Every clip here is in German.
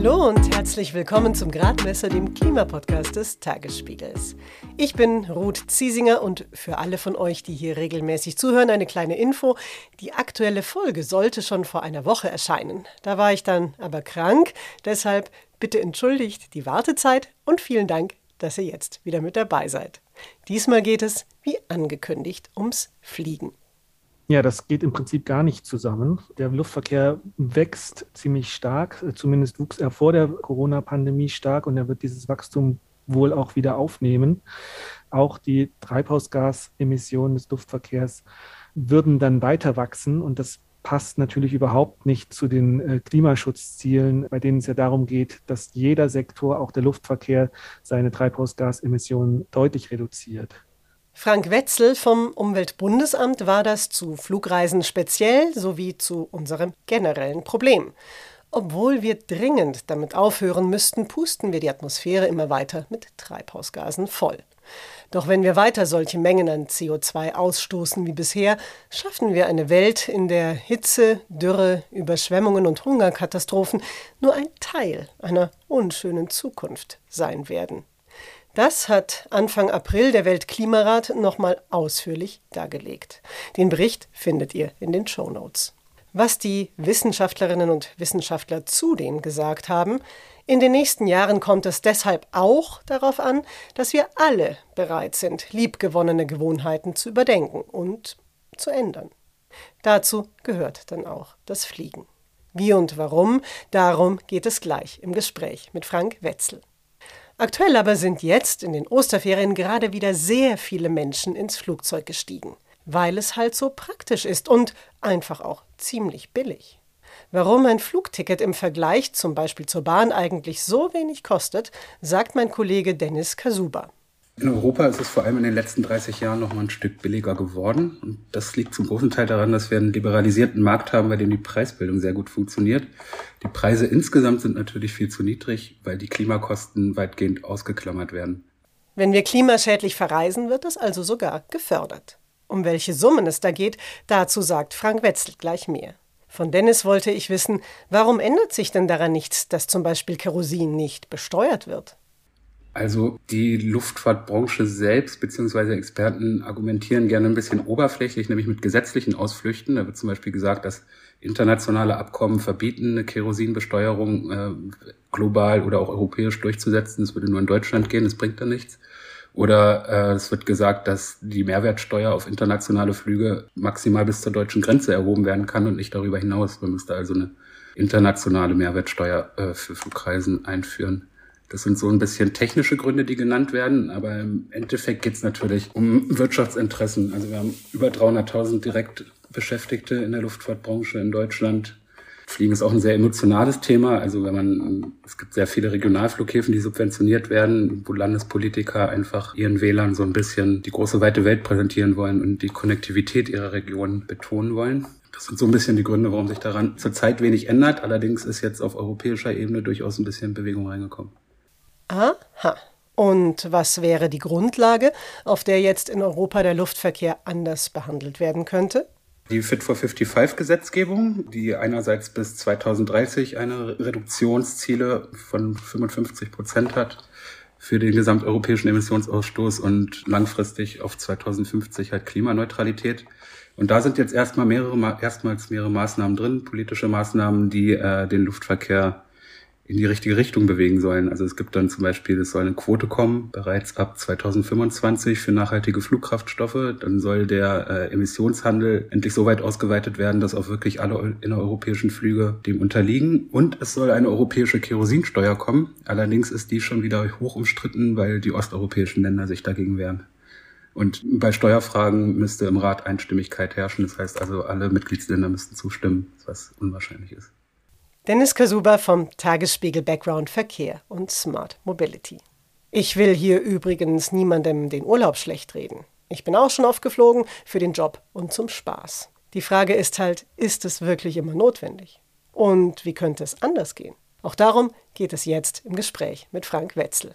Hallo und herzlich willkommen zum Gradmesser, dem Klimapodcast des Tagesspiegels. Ich bin Ruth Ziesinger und für alle von euch, die hier regelmäßig zuhören, eine kleine Info. Die aktuelle Folge sollte schon vor einer Woche erscheinen. Da war ich dann aber krank, deshalb bitte entschuldigt die Wartezeit und vielen Dank, dass ihr jetzt wieder mit dabei seid. Diesmal geht es, wie angekündigt, ums Fliegen. Ja, das geht im Prinzip gar nicht zusammen. Der Luftverkehr wächst ziemlich stark, zumindest wuchs er vor der Corona-Pandemie stark und er wird dieses Wachstum wohl auch wieder aufnehmen. Auch die Treibhausgasemissionen des Luftverkehrs würden dann weiter wachsen und das passt natürlich überhaupt nicht zu den äh, Klimaschutzzielen, bei denen es ja darum geht, dass jeder Sektor, auch der Luftverkehr, seine Treibhausgasemissionen deutlich reduziert. Frank Wetzel vom Umweltbundesamt war das zu Flugreisen speziell sowie zu unserem generellen Problem. Obwohl wir dringend damit aufhören müssten, pusten wir die Atmosphäre immer weiter mit Treibhausgasen voll. Doch wenn wir weiter solche Mengen an CO2 ausstoßen wie bisher, schaffen wir eine Welt, in der Hitze, Dürre, Überschwemmungen und Hungerkatastrophen nur ein Teil einer unschönen Zukunft sein werden. Das hat Anfang April der Weltklimarat nochmal ausführlich dargelegt. Den Bericht findet ihr in den Show Notes. Was die Wissenschaftlerinnen und Wissenschaftler zudem gesagt haben, in den nächsten Jahren kommt es deshalb auch darauf an, dass wir alle bereit sind, liebgewonnene Gewohnheiten zu überdenken und zu ändern. Dazu gehört dann auch das Fliegen. Wie und warum, darum geht es gleich im Gespräch mit Frank Wetzel. Aktuell aber sind jetzt in den Osterferien gerade wieder sehr viele Menschen ins Flugzeug gestiegen, weil es halt so praktisch ist und einfach auch ziemlich billig. Warum ein Flugticket im Vergleich zum Beispiel zur Bahn eigentlich so wenig kostet, sagt mein Kollege Dennis Kasuba. In Europa ist es vor allem in den letzten 30 Jahren noch mal ein Stück billiger geworden. Und das liegt zum großen Teil daran, dass wir einen liberalisierten Markt haben, bei dem die Preisbildung sehr gut funktioniert. Die Preise insgesamt sind natürlich viel zu niedrig, weil die Klimakosten weitgehend ausgeklammert werden. Wenn wir klimaschädlich verreisen, wird das also sogar gefördert. Um welche Summen es da geht, dazu sagt Frank Wetzel gleich mehr. Von Dennis wollte ich wissen, warum ändert sich denn daran nichts, dass zum Beispiel Kerosin nicht besteuert wird? Also die Luftfahrtbranche selbst beziehungsweise Experten argumentieren gerne ein bisschen oberflächlich, nämlich mit gesetzlichen Ausflüchten. Da wird zum Beispiel gesagt, dass internationale Abkommen verbieten, eine Kerosinbesteuerung äh, global oder auch europäisch durchzusetzen. Das würde nur in Deutschland gehen, das bringt dann nichts. Oder äh, es wird gesagt, dass die Mehrwertsteuer auf internationale Flüge maximal bis zur deutschen Grenze erhoben werden kann und nicht darüber hinaus. Man müsste also eine internationale Mehrwertsteuer äh, für Flugreisen einführen. Das sind so ein bisschen technische Gründe, die genannt werden, aber im Endeffekt geht es natürlich um Wirtschaftsinteressen. Also wir haben über 300.000 direkt Beschäftigte in der Luftfahrtbranche in Deutschland. Fliegen ist auch ein sehr emotionales Thema. Also wenn man, es gibt sehr viele Regionalflughäfen, die subventioniert werden, wo Landespolitiker einfach ihren Wählern so ein bisschen die große weite Welt präsentieren wollen und die Konnektivität ihrer Region betonen wollen. Das sind so ein bisschen die Gründe, warum sich daran zurzeit wenig ändert. Allerdings ist jetzt auf europäischer Ebene durchaus ein bisschen Bewegung reingekommen. Aha. Und was wäre die Grundlage, auf der jetzt in Europa der Luftverkehr anders behandelt werden könnte? Die Fit for 55 Gesetzgebung, die einerseits bis 2030 eine Reduktionsziele von 55 Prozent hat für den gesamteuropäischen Emissionsausstoß und langfristig auf 2050 halt Klimaneutralität. Und da sind jetzt erstmal mehrere, erstmals mehrere Maßnahmen drin, politische Maßnahmen, die äh, den Luftverkehr in die richtige Richtung bewegen sollen. Also es gibt dann zum Beispiel, es soll eine Quote kommen, bereits ab 2025 für nachhaltige Flugkraftstoffe. Dann soll der äh, Emissionshandel endlich so weit ausgeweitet werden, dass auch wirklich alle innereuropäischen Flüge dem unterliegen. Und es soll eine europäische Kerosinsteuer kommen. Allerdings ist die schon wieder hoch umstritten, weil die osteuropäischen Länder sich dagegen wehren. Und bei Steuerfragen müsste im Rat Einstimmigkeit herrschen. Das heißt also, alle Mitgliedsländer müssten zustimmen, was unwahrscheinlich ist. Dennis Kasuba vom Tagesspiegel Background Verkehr und Smart Mobility. Ich will hier übrigens niemandem den Urlaub schlecht reden. Ich bin auch schon oft geflogen für den Job und zum Spaß. Die Frage ist halt, ist es wirklich immer notwendig? Und wie könnte es anders gehen? Auch darum geht es jetzt im Gespräch mit Frank Wetzel.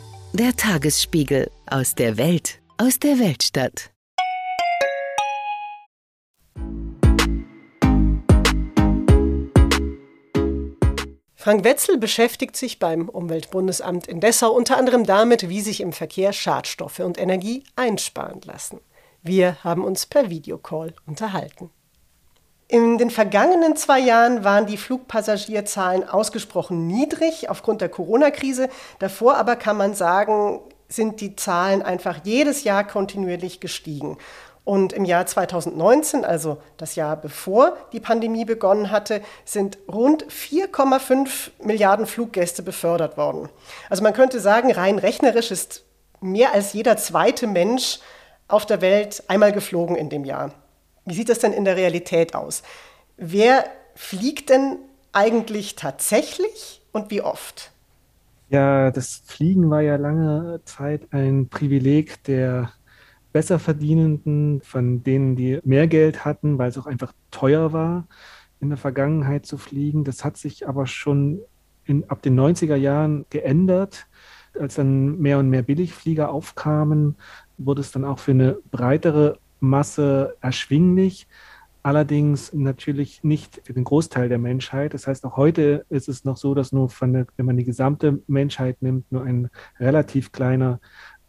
Der Tagesspiegel aus der Welt, aus der Weltstadt. Frank Wetzel beschäftigt sich beim Umweltbundesamt in Dessau unter anderem damit, wie sich im Verkehr Schadstoffe und Energie einsparen lassen. Wir haben uns per Videocall unterhalten. In den vergangenen zwei Jahren waren die Flugpassagierzahlen ausgesprochen niedrig aufgrund der Corona-Krise. Davor aber kann man sagen, sind die Zahlen einfach jedes Jahr kontinuierlich gestiegen. Und im Jahr 2019, also das Jahr bevor die Pandemie begonnen hatte, sind rund 4,5 Milliarden Fluggäste befördert worden. Also man könnte sagen, rein rechnerisch ist mehr als jeder zweite Mensch auf der Welt einmal geflogen in dem Jahr. Wie sieht das denn in der Realität aus? Wer fliegt denn eigentlich tatsächlich und wie oft? Ja, das Fliegen war ja lange Zeit ein Privileg der Besserverdienenden, von denen, die mehr Geld hatten, weil es auch einfach teuer war, in der Vergangenheit zu fliegen. Das hat sich aber schon in, ab den 90er Jahren geändert. Als dann mehr und mehr Billigflieger aufkamen, wurde es dann auch für eine breitere Masse erschwinglich, allerdings natürlich nicht für den Großteil der Menschheit. Das heißt, auch heute ist es noch so, dass nur der, wenn man die gesamte Menschheit nimmt, nur ein relativ kleiner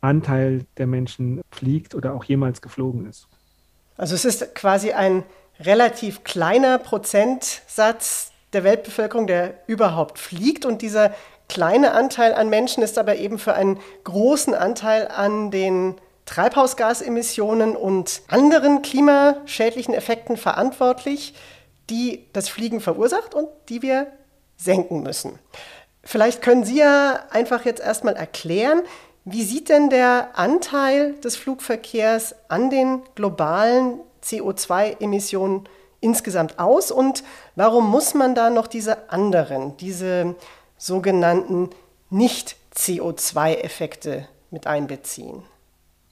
Anteil der Menschen fliegt oder auch jemals geflogen ist. Also es ist quasi ein relativ kleiner Prozentsatz der Weltbevölkerung, der überhaupt fliegt. Und dieser kleine Anteil an Menschen ist aber eben für einen großen Anteil an den Treibhausgasemissionen und anderen klimaschädlichen Effekten verantwortlich, die das Fliegen verursacht und die wir senken müssen. Vielleicht können Sie ja einfach jetzt erstmal erklären, wie sieht denn der Anteil des Flugverkehrs an den globalen CO2-Emissionen insgesamt aus und warum muss man da noch diese anderen, diese sogenannten Nicht-CO2-Effekte mit einbeziehen?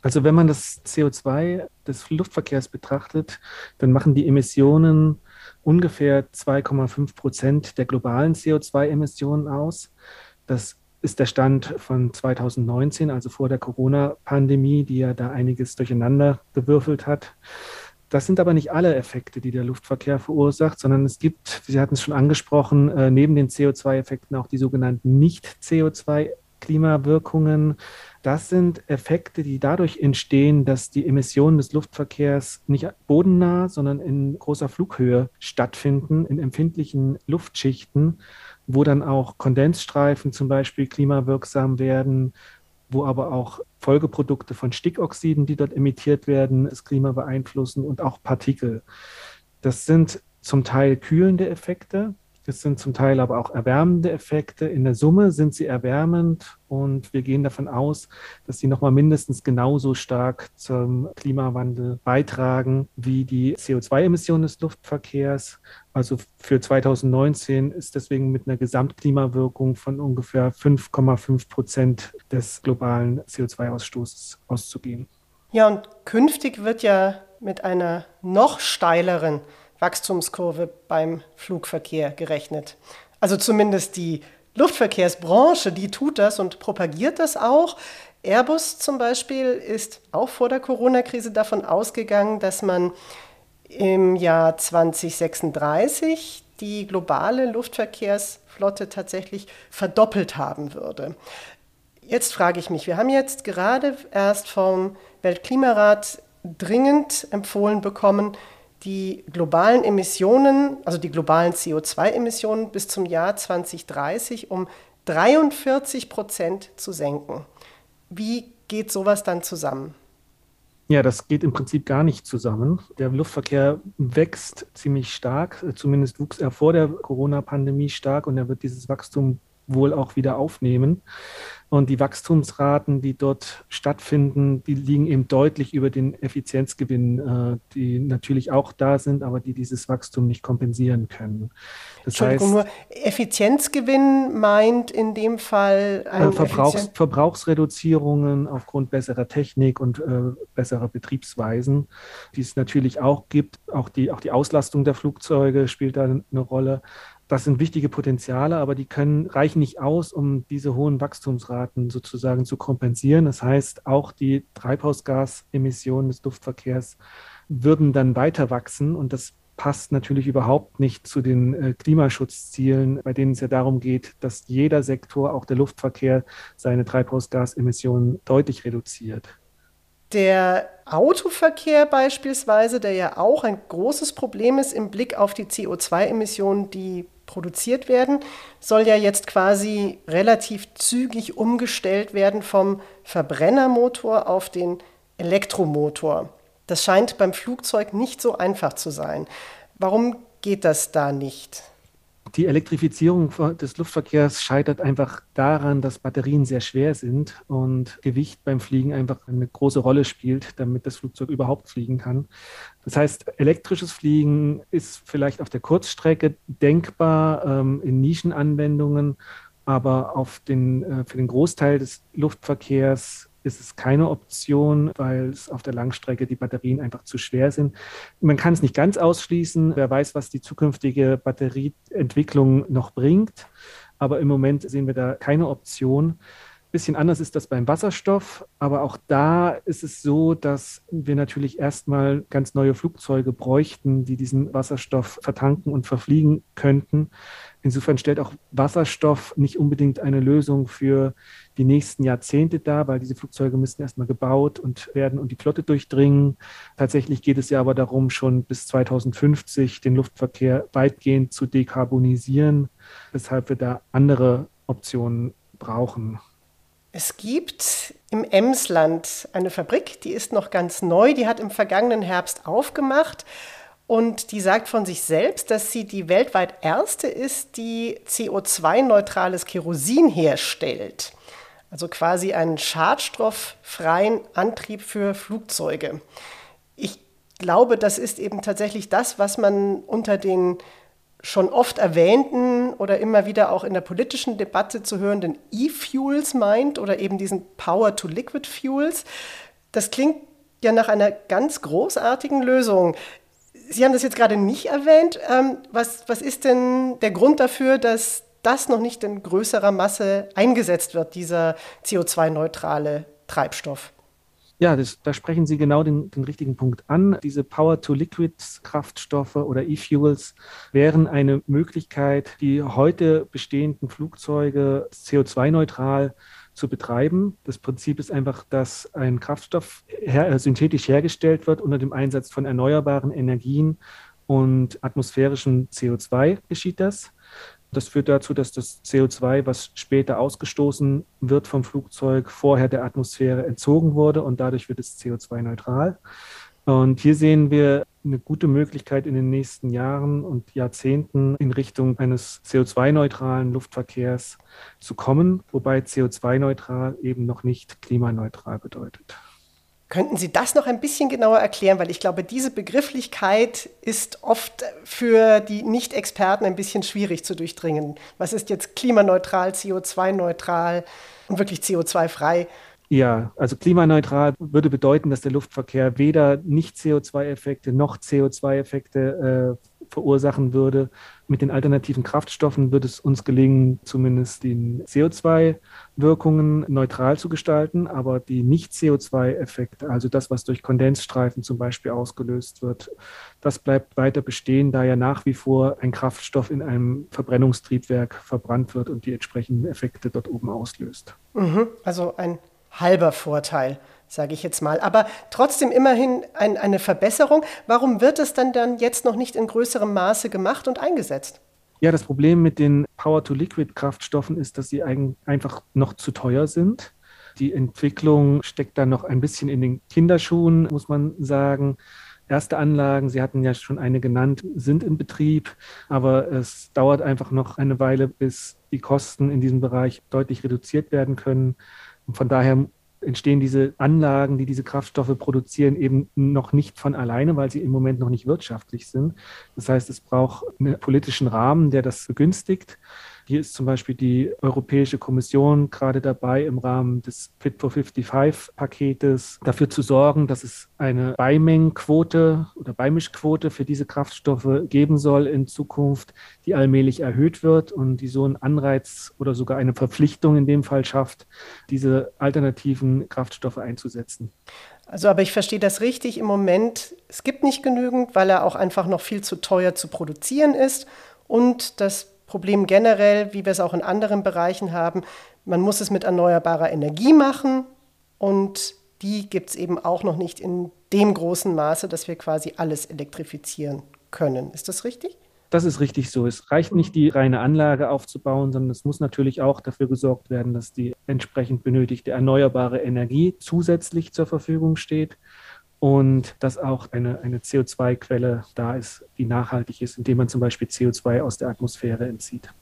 Also wenn man das CO2 des Luftverkehrs betrachtet, dann machen die Emissionen ungefähr 2,5 Prozent der globalen CO2-Emissionen aus. Das ist der Stand von 2019, also vor der Corona-Pandemie, die ja da einiges durcheinander gewürfelt hat. Das sind aber nicht alle Effekte, die der Luftverkehr verursacht, sondern es gibt, Sie hatten es schon angesprochen, äh, neben den CO2-Effekten auch die sogenannten Nicht-CO2-Klimawirkungen. Das sind Effekte, die dadurch entstehen, dass die Emissionen des Luftverkehrs nicht bodennah, sondern in großer Flughöhe stattfinden, in empfindlichen Luftschichten, wo dann auch Kondensstreifen zum Beispiel klimawirksam werden, wo aber auch Folgeprodukte von Stickoxiden, die dort emittiert werden, das Klima beeinflussen und auch Partikel. Das sind zum Teil kühlende Effekte, es sind zum Teil aber auch erwärmende Effekte. In der Summe sind sie erwärmend und wir gehen davon aus, dass sie nochmal mindestens genauso stark zum Klimawandel beitragen wie die CO2-Emissionen des Luftverkehrs. Also für 2019 ist deswegen mit einer Gesamtklimawirkung von ungefähr 5,5 Prozent des globalen CO2-Ausstoßes auszugehen. Ja, und künftig wird ja mit einer noch steileren Wachstumskurve beim Flugverkehr gerechnet. Also zumindest die Luftverkehrsbranche, die tut das und propagiert das auch. Airbus zum Beispiel ist auch vor der Corona-Krise davon ausgegangen, dass man im Jahr 2036 die globale Luftverkehrsflotte tatsächlich verdoppelt haben würde. Jetzt frage ich mich, wir haben jetzt gerade erst vom Weltklimarat dringend empfohlen bekommen, die globalen Emissionen, also die globalen CO2-Emissionen bis zum Jahr 2030 um 43 Prozent zu senken. Wie geht sowas dann zusammen? Ja, das geht im Prinzip gar nicht zusammen. Der Luftverkehr wächst ziemlich stark, zumindest wuchs er vor der Corona-Pandemie stark und er wird dieses Wachstum wohl auch wieder aufnehmen. Und die Wachstumsraten, die dort stattfinden, die liegen eben deutlich über den Effizienzgewinnen, äh, die natürlich auch da sind, aber die dieses Wachstum nicht kompensieren können. Das Entschuldigung, heißt, nur Effizienzgewinn meint in dem Fall äh, Verbrauchs, Verbrauchsreduzierungen aufgrund besserer Technik und äh, besserer Betriebsweisen, die es natürlich auch gibt. Auch die, auch die Auslastung der Flugzeuge spielt da eine Rolle. Das sind wichtige Potenziale, aber die können, reichen nicht aus, um diese hohen Wachstumsraten sozusagen zu kompensieren. Das heißt, auch die Treibhausgasemissionen des Luftverkehrs würden dann weiter wachsen und das passt natürlich überhaupt nicht zu den äh, Klimaschutzzielen, bei denen es ja darum geht, dass jeder Sektor, auch der Luftverkehr, seine Treibhausgasemissionen deutlich reduziert. Der Autoverkehr beispielsweise, der ja auch ein großes Problem ist im Blick auf die CO2-Emissionen, die produziert werden, soll ja jetzt quasi relativ zügig umgestellt werden vom Verbrennermotor auf den Elektromotor. Das scheint beim Flugzeug nicht so einfach zu sein. Warum geht das da nicht? Die Elektrifizierung des Luftverkehrs scheitert einfach daran, dass Batterien sehr schwer sind und Gewicht beim Fliegen einfach eine große Rolle spielt, damit das Flugzeug überhaupt fliegen kann. Das heißt, elektrisches Fliegen ist vielleicht auf der Kurzstrecke denkbar ähm, in Nischenanwendungen, aber auf den, äh, für den Großteil des Luftverkehrs ist es keine Option, weil es auf der Langstrecke die Batterien einfach zu schwer sind. Man kann es nicht ganz ausschließen. Wer weiß, was die zukünftige Batterieentwicklung noch bringt. Aber im Moment sehen wir da keine Option. Bisschen anders ist das beim Wasserstoff, aber auch da ist es so, dass wir natürlich erstmal ganz neue Flugzeuge bräuchten, die diesen Wasserstoff vertanken und verfliegen könnten. Insofern stellt auch Wasserstoff nicht unbedingt eine Lösung für die nächsten Jahrzehnte dar, weil diese Flugzeuge müssen erstmal gebaut und werden und die Flotte durchdringen. Tatsächlich geht es ja aber darum, schon bis 2050 den Luftverkehr weitgehend zu dekarbonisieren, weshalb wir da andere Optionen brauchen. Es gibt im Emsland eine Fabrik, die ist noch ganz neu, die hat im vergangenen Herbst aufgemacht und die sagt von sich selbst, dass sie die weltweit erste ist, die CO2-neutrales Kerosin herstellt. Also quasi einen schadstofffreien Antrieb für Flugzeuge. Ich glaube, das ist eben tatsächlich das, was man unter den schon oft erwähnten oder immer wieder auch in der politischen Debatte zu hörenden E-Fuels meint oder eben diesen Power-to-Liquid-Fuels. Das klingt ja nach einer ganz großartigen Lösung. Sie haben das jetzt gerade nicht erwähnt. Ähm, was, was ist denn der Grund dafür, dass das noch nicht in größerer Masse eingesetzt wird, dieser CO2-neutrale Treibstoff? Ja, das, da sprechen Sie genau den, den richtigen Punkt an. Diese Power-to-Liquid-Kraftstoffe oder E-Fuels wären eine Möglichkeit, die heute bestehenden Flugzeuge CO2-neutral zu betreiben. Das Prinzip ist einfach, dass ein Kraftstoff her äh, synthetisch hergestellt wird unter dem Einsatz von erneuerbaren Energien und atmosphärischem CO2 geschieht das. Das führt dazu, dass das CO2, was später ausgestoßen wird vom Flugzeug, vorher der Atmosphäre entzogen wurde und dadurch wird es CO2-neutral. Und hier sehen wir eine gute Möglichkeit in den nächsten Jahren und Jahrzehnten in Richtung eines CO2-neutralen Luftverkehrs zu kommen, wobei CO2-neutral eben noch nicht klimaneutral bedeutet. Könnten Sie das noch ein bisschen genauer erklären? Weil ich glaube, diese Begrifflichkeit ist oft für die Nicht-Experten ein bisschen schwierig zu durchdringen. Was ist jetzt klimaneutral, CO2-neutral und wirklich CO2-frei? Ja, also klimaneutral würde bedeuten, dass der Luftverkehr weder nicht CO2-Effekte noch CO2-Effekte äh, verursachen würde. Mit den alternativen Kraftstoffen wird es uns gelingen, zumindest die CO2-Wirkungen neutral zu gestalten, aber die Nicht-CO2-Effekte, also das, was durch Kondensstreifen zum Beispiel ausgelöst wird, das bleibt weiter bestehen, da ja nach wie vor ein Kraftstoff in einem Verbrennungstriebwerk verbrannt wird und die entsprechenden Effekte dort oben auslöst. Mhm, also ein halber Vorteil sage ich jetzt mal. Aber trotzdem immerhin ein, eine Verbesserung. Warum wird es dann, dann jetzt noch nicht in größerem Maße gemacht und eingesetzt? Ja, das Problem mit den Power-to-Liquid-Kraftstoffen ist, dass sie einfach noch zu teuer sind. Die Entwicklung steckt da noch ein bisschen in den Kinderschuhen, muss man sagen. Erste Anlagen, Sie hatten ja schon eine genannt, sind in Betrieb, aber es dauert einfach noch eine Weile, bis die Kosten in diesem Bereich deutlich reduziert werden können. Und von daher entstehen diese Anlagen, die diese Kraftstoffe produzieren, eben noch nicht von alleine, weil sie im Moment noch nicht wirtschaftlich sind. Das heißt, es braucht einen politischen Rahmen, der das begünstigt. Hier ist zum Beispiel die Europäische Kommission gerade dabei, im Rahmen des Fit for 55-Paketes dafür zu sorgen, dass es eine Beimengenquote oder Beimischquote für diese Kraftstoffe geben soll in Zukunft, die allmählich erhöht wird und die so einen Anreiz oder sogar eine Verpflichtung in dem Fall schafft, diese alternativen Kraftstoffe einzusetzen. Also, aber ich verstehe das richtig. Im Moment, es gibt nicht genügend, weil er auch einfach noch viel zu teuer zu produzieren ist. Und das Problem generell, wie wir es auch in anderen Bereichen haben. Man muss es mit erneuerbarer Energie machen und die gibt es eben auch noch nicht in dem großen Maße, dass wir quasi alles elektrifizieren können. Ist das richtig? Das ist richtig so. Es reicht nicht, die reine Anlage aufzubauen, sondern es muss natürlich auch dafür gesorgt werden, dass die entsprechend benötigte erneuerbare Energie zusätzlich zur Verfügung steht und dass auch eine, eine CO2-Quelle da ist, die nachhaltig ist, indem man zum Beispiel CO2 aus der Atmosphäre entzieht.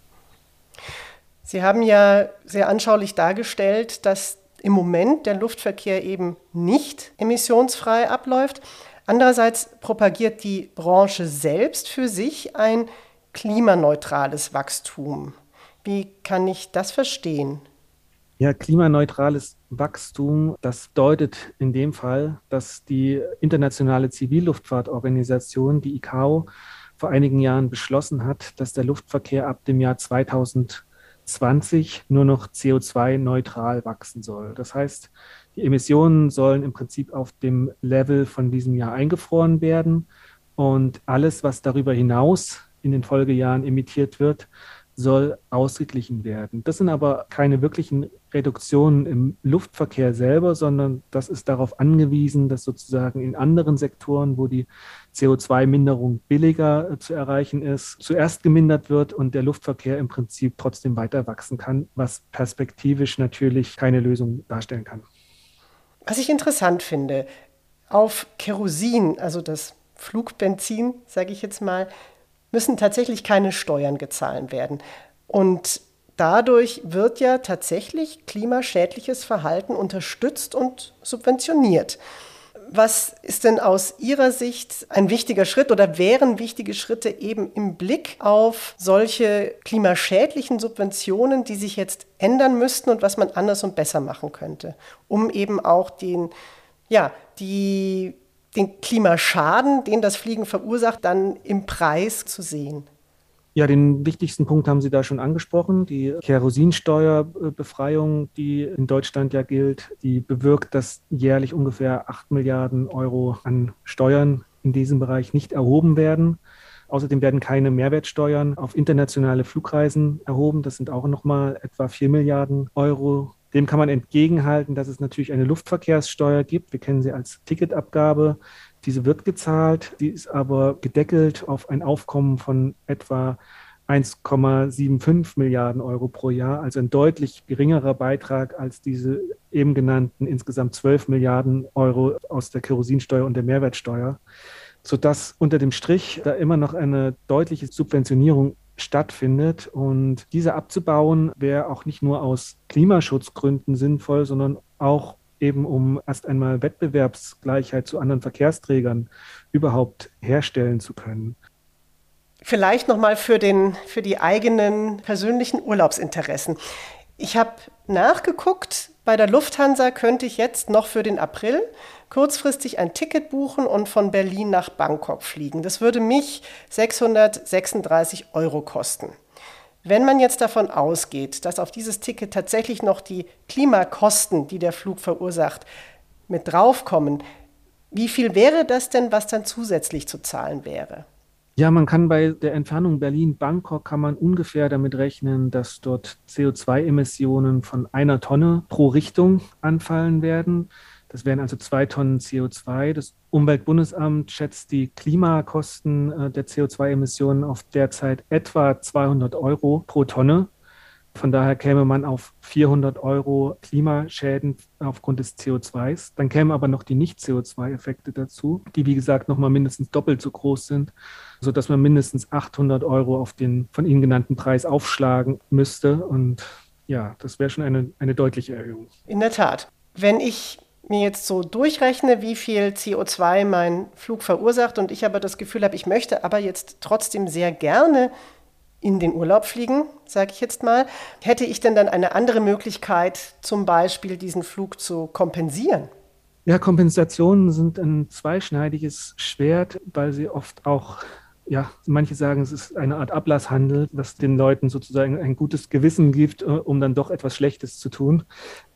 Sie haben ja sehr anschaulich dargestellt, dass im Moment der Luftverkehr eben nicht emissionsfrei abläuft. Andererseits propagiert die Branche selbst für sich ein klimaneutrales Wachstum. Wie kann ich das verstehen? Ja, klimaneutrales Wachstum, das deutet in dem Fall, dass die internationale Zivilluftfahrtorganisation, die ICAO, vor einigen Jahren beschlossen hat, dass der Luftverkehr ab dem Jahr 2020 nur noch CO2-neutral wachsen soll. Das heißt, die Emissionen sollen im Prinzip auf dem Level von diesem Jahr eingefroren werden und alles, was darüber hinaus in den Folgejahren emittiert wird, soll ausgeglichen werden. Das sind aber keine wirklichen Reduktionen im Luftverkehr selber, sondern das ist darauf angewiesen, dass sozusagen in anderen Sektoren, wo die CO2-Minderung billiger äh, zu erreichen ist, zuerst gemindert wird und der Luftverkehr im Prinzip trotzdem weiter wachsen kann, was perspektivisch natürlich keine Lösung darstellen kann. Was ich interessant finde, auf Kerosin, also das Flugbenzin, sage ich jetzt mal, müssen tatsächlich keine Steuern gezahlt werden. Und dadurch wird ja tatsächlich klimaschädliches Verhalten unterstützt und subventioniert. Was ist denn aus Ihrer Sicht ein wichtiger Schritt oder wären wichtige Schritte eben im Blick auf solche klimaschädlichen Subventionen, die sich jetzt ändern müssten und was man anders und besser machen könnte, um eben auch den, ja, die den Klimaschaden, den das Fliegen verursacht, dann im Preis zu sehen? Ja, den wichtigsten Punkt haben Sie da schon angesprochen. Die Kerosinsteuerbefreiung, die in Deutschland ja gilt, die bewirkt, dass jährlich ungefähr 8 Milliarden Euro an Steuern in diesem Bereich nicht erhoben werden. Außerdem werden keine Mehrwertsteuern auf internationale Flugreisen erhoben. Das sind auch nochmal etwa 4 Milliarden Euro. Dem kann man entgegenhalten, dass es natürlich eine Luftverkehrssteuer gibt. Wir kennen sie als Ticketabgabe. Diese wird gezahlt, die ist aber gedeckelt auf ein Aufkommen von etwa 1,75 Milliarden Euro pro Jahr, also ein deutlich geringerer Beitrag als diese eben genannten insgesamt 12 Milliarden Euro aus der Kerosinsteuer und der Mehrwertsteuer, sodass unter dem Strich da immer noch eine deutliche Subventionierung stattfindet. Und diese abzubauen wäre auch nicht nur aus Klimaschutzgründen sinnvoll, sondern auch eben um erst einmal Wettbewerbsgleichheit zu anderen Verkehrsträgern überhaupt herstellen zu können. Vielleicht nochmal für, für die eigenen persönlichen Urlaubsinteressen. Ich habe nachgeguckt, bei der Lufthansa könnte ich jetzt noch für den April kurzfristig ein Ticket buchen und von Berlin nach Bangkok fliegen. Das würde mich 636 Euro kosten. Wenn man jetzt davon ausgeht, dass auf dieses Ticket tatsächlich noch die Klimakosten, die der Flug verursacht, mit draufkommen, wie viel wäre das denn, was dann zusätzlich zu zahlen wäre? Ja, man kann bei der Entfernung Berlin-Bangkok kann man ungefähr damit rechnen, dass dort CO2-Emissionen von einer Tonne pro Richtung anfallen werden. Das wären also zwei Tonnen CO2. Das Umweltbundesamt schätzt die Klimakosten äh, der CO2-Emissionen auf derzeit etwa 200 Euro pro Tonne. Von daher käme man auf 400 Euro Klimaschäden aufgrund des CO2s. Dann kämen aber noch die Nicht-CO2-Effekte dazu, die wie gesagt nochmal mindestens doppelt so groß sind, sodass man mindestens 800 Euro auf den von Ihnen genannten Preis aufschlagen müsste. Und ja, das wäre schon eine, eine deutliche Erhöhung. In der Tat. Wenn ich mir jetzt so durchrechne, wie viel CO2 mein Flug verursacht und ich aber das Gefühl habe, ich möchte aber jetzt trotzdem sehr gerne in den Urlaub fliegen, sage ich jetzt mal, hätte ich denn dann eine andere Möglichkeit, zum Beispiel diesen Flug zu kompensieren? Ja, Kompensationen sind ein zweischneidiges Schwert, weil sie oft auch ja, manche sagen, es ist eine Art Ablasshandel, was den Leuten sozusagen ein gutes Gewissen gibt, äh, um dann doch etwas Schlechtes zu tun.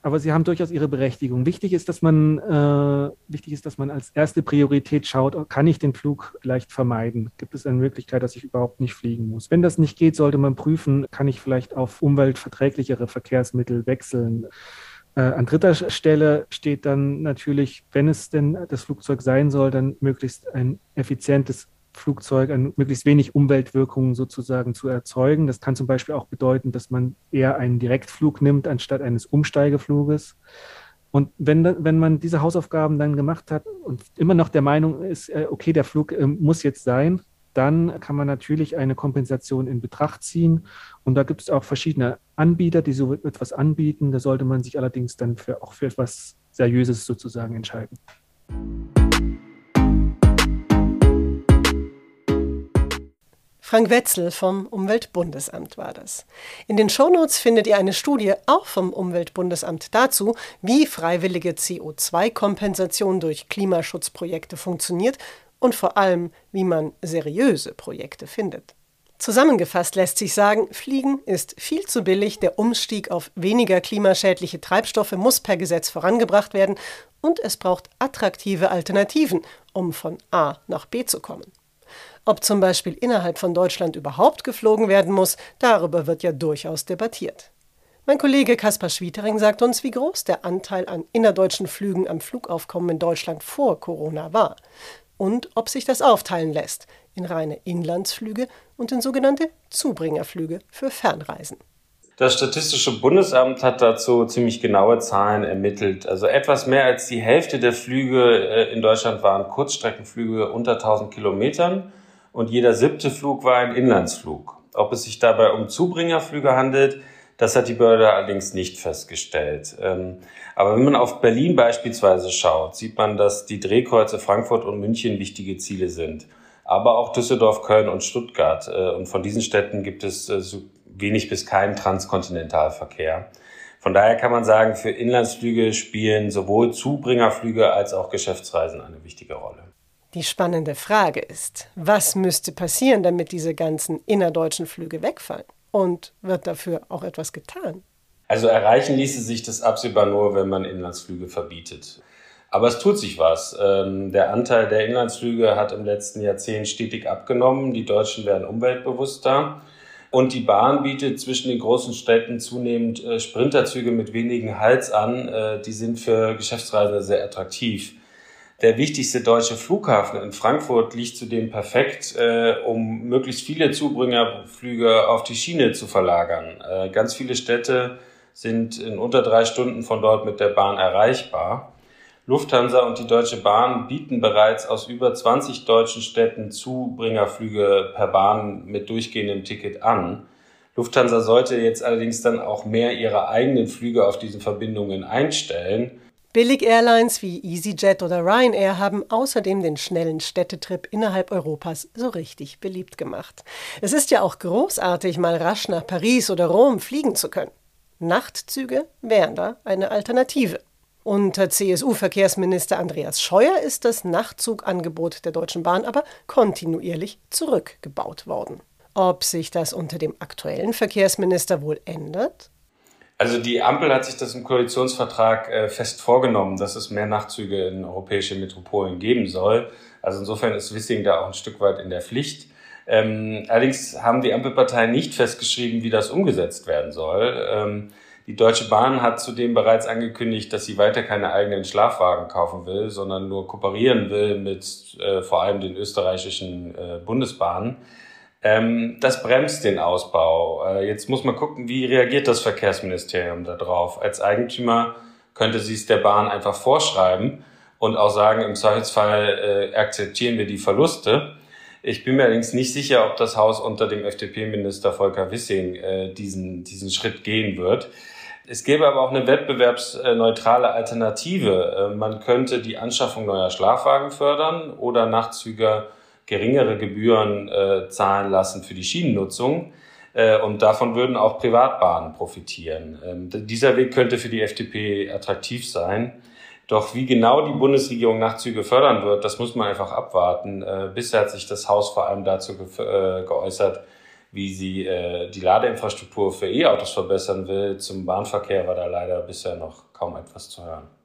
Aber sie haben durchaus ihre Berechtigung. Wichtig ist, dass man, äh, wichtig ist, dass man als erste Priorität schaut, kann ich den Flug leicht vermeiden? Gibt es eine Möglichkeit, dass ich überhaupt nicht fliegen muss? Wenn das nicht geht, sollte man prüfen, kann ich vielleicht auf umweltverträglichere Verkehrsmittel wechseln? Äh, an dritter Stelle steht dann natürlich, wenn es denn das Flugzeug sein soll, dann möglichst ein effizientes Flugzeug an möglichst wenig Umweltwirkungen sozusagen zu erzeugen. Das kann zum Beispiel auch bedeuten, dass man eher einen Direktflug nimmt anstatt eines Umsteigefluges. Und wenn, wenn man diese Hausaufgaben dann gemacht hat und immer noch der Meinung ist, äh, okay, der Flug äh, muss jetzt sein, dann kann man natürlich eine Kompensation in Betracht ziehen. Und da gibt es auch verschiedene Anbieter, die so etwas anbieten. Da sollte man sich allerdings dann für, auch für etwas Seriöses sozusagen entscheiden. Frank Wetzel vom Umweltbundesamt war das. In den Shownotes findet ihr eine Studie auch vom Umweltbundesamt dazu, wie freiwillige CO2-Kompensation durch Klimaschutzprojekte funktioniert und vor allem, wie man seriöse Projekte findet. Zusammengefasst lässt sich sagen, Fliegen ist viel zu billig, der Umstieg auf weniger klimaschädliche Treibstoffe muss per Gesetz vorangebracht werden und es braucht attraktive Alternativen, um von A nach B zu kommen. Ob zum Beispiel innerhalb von Deutschland überhaupt geflogen werden muss, darüber wird ja durchaus debattiert. Mein Kollege Kaspar Schwietering sagt uns, wie groß der Anteil an innerdeutschen Flügen am Flugaufkommen in Deutschland vor Corona war und ob sich das aufteilen lässt in reine Inlandsflüge und in sogenannte Zubringerflüge für Fernreisen. Das Statistische Bundesamt hat dazu ziemlich genaue Zahlen ermittelt. Also etwas mehr als die Hälfte der Flüge äh, in Deutschland waren Kurzstreckenflüge unter 1000 Kilometern und jeder siebte Flug war ein Inlandsflug. Ob es sich dabei um Zubringerflüge handelt, das hat die Behörde allerdings nicht festgestellt. Ähm, aber wenn man auf Berlin beispielsweise schaut, sieht man, dass die Drehkreuze Frankfurt und München wichtige Ziele sind. Aber auch Düsseldorf, Köln und Stuttgart. Äh, und von diesen Städten gibt es äh, so wenig bis keinen Transkontinentalverkehr. Von daher kann man sagen, für Inlandsflüge spielen sowohl Zubringerflüge als auch Geschäftsreisen eine wichtige Rolle. Die spannende Frage ist, was müsste passieren, damit diese ganzen innerdeutschen Flüge wegfallen? Und wird dafür auch etwas getan? Also erreichen ließe sich das absehbar nur, wenn man Inlandsflüge verbietet. Aber es tut sich was. Ähm, der Anteil der Inlandsflüge hat im letzten Jahrzehnt stetig abgenommen. Die Deutschen werden umweltbewusster. Und die Bahn bietet zwischen den großen Städten zunehmend äh, Sprinterzüge mit wenigen Hals an. Äh, die sind für Geschäftsreisende sehr attraktiv. Der wichtigste deutsche Flughafen in Frankfurt liegt zudem perfekt, äh, um möglichst viele Zubringerflüge auf die Schiene zu verlagern. Äh, ganz viele Städte sind in unter drei Stunden von dort mit der Bahn erreichbar. Lufthansa und die Deutsche Bahn bieten bereits aus über 20 deutschen Städten Zubringerflüge per Bahn mit durchgehendem Ticket an. Lufthansa sollte jetzt allerdings dann auch mehr ihre eigenen Flüge auf diesen Verbindungen einstellen. Billig-Airlines wie EasyJet oder Ryanair haben außerdem den schnellen Städtetrip innerhalb Europas so richtig beliebt gemacht. Es ist ja auch großartig, mal rasch nach Paris oder Rom fliegen zu können. Nachtzüge wären da eine Alternative. Unter CSU-Verkehrsminister Andreas Scheuer ist das Nachtzugangebot der Deutschen Bahn aber kontinuierlich zurückgebaut worden. Ob sich das unter dem aktuellen Verkehrsminister wohl ändert? Also die Ampel hat sich das im Koalitionsvertrag äh, fest vorgenommen, dass es mehr Nachtzüge in europäische Metropolen geben soll. Also insofern ist Wissing da auch ein Stück weit in der Pflicht. Ähm, allerdings haben die Ampelparteien nicht festgeschrieben, wie das umgesetzt werden soll. Ähm, die Deutsche Bahn hat zudem bereits angekündigt, dass sie weiter keine eigenen Schlafwagen kaufen will, sondern nur kooperieren will mit äh, vor allem den österreichischen äh, Bundesbahnen. Ähm, das bremst den Ausbau. Äh, jetzt muss man gucken, wie reagiert das Verkehrsministerium darauf. Als Eigentümer könnte sie es der Bahn einfach vorschreiben und auch sagen, im Zweifelsfall äh, akzeptieren wir die Verluste. Ich bin mir allerdings nicht sicher, ob das Haus unter dem FDP-Minister Volker Wissing äh, diesen, diesen Schritt gehen wird. Es gäbe aber auch eine wettbewerbsneutrale Alternative. Äh, man könnte die Anschaffung neuer Schlafwagen fördern oder Nachtzüger geringere Gebühren äh, zahlen lassen für die Schienennutzung. Äh, und davon würden auch Privatbahnen profitieren. Ähm, dieser Weg könnte für die FDP attraktiv sein. Doch wie genau die Bundesregierung Nachtzüge fördern wird, das muss man einfach abwarten. Äh, bisher hat sich das Haus vor allem dazu ge äh, geäußert, wie sie äh, die Ladeinfrastruktur für E-Autos verbessern will. Zum Bahnverkehr war da leider bisher noch kaum etwas zu hören.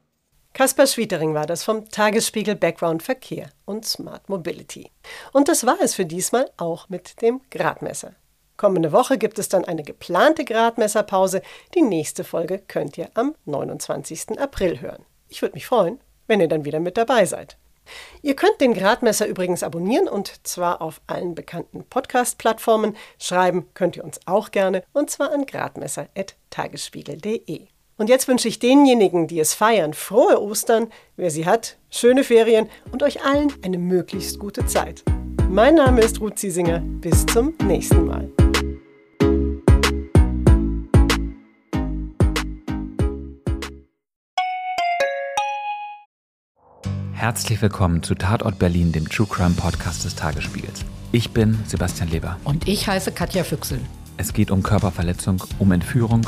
Kaspar Schwietering war das vom Tagesspiegel Background Verkehr und Smart Mobility. Und das war es für diesmal auch mit dem Gradmesser. Kommende Woche gibt es dann eine geplante Gradmesserpause. Die nächste Folge könnt ihr am 29. April hören. Ich würde mich freuen, wenn ihr dann wieder mit dabei seid. Ihr könnt den Gradmesser übrigens abonnieren und zwar auf allen bekannten Podcast-Plattformen. Schreiben könnt ihr uns auch gerne und zwar an gradmesser.tagesspiegel.de. Und jetzt wünsche ich denjenigen, die es feiern, frohe Ostern, wer sie hat, schöne Ferien und euch allen eine möglichst gute Zeit. Mein Name ist Ruth Ziesinger. Bis zum nächsten Mal. Herzlich willkommen zu Tatort Berlin, dem True Crime Podcast des Tagesspiegels. Ich bin Sebastian Leber. Und ich heiße Katja Füchsel. Es geht um Körperverletzung, um Entführung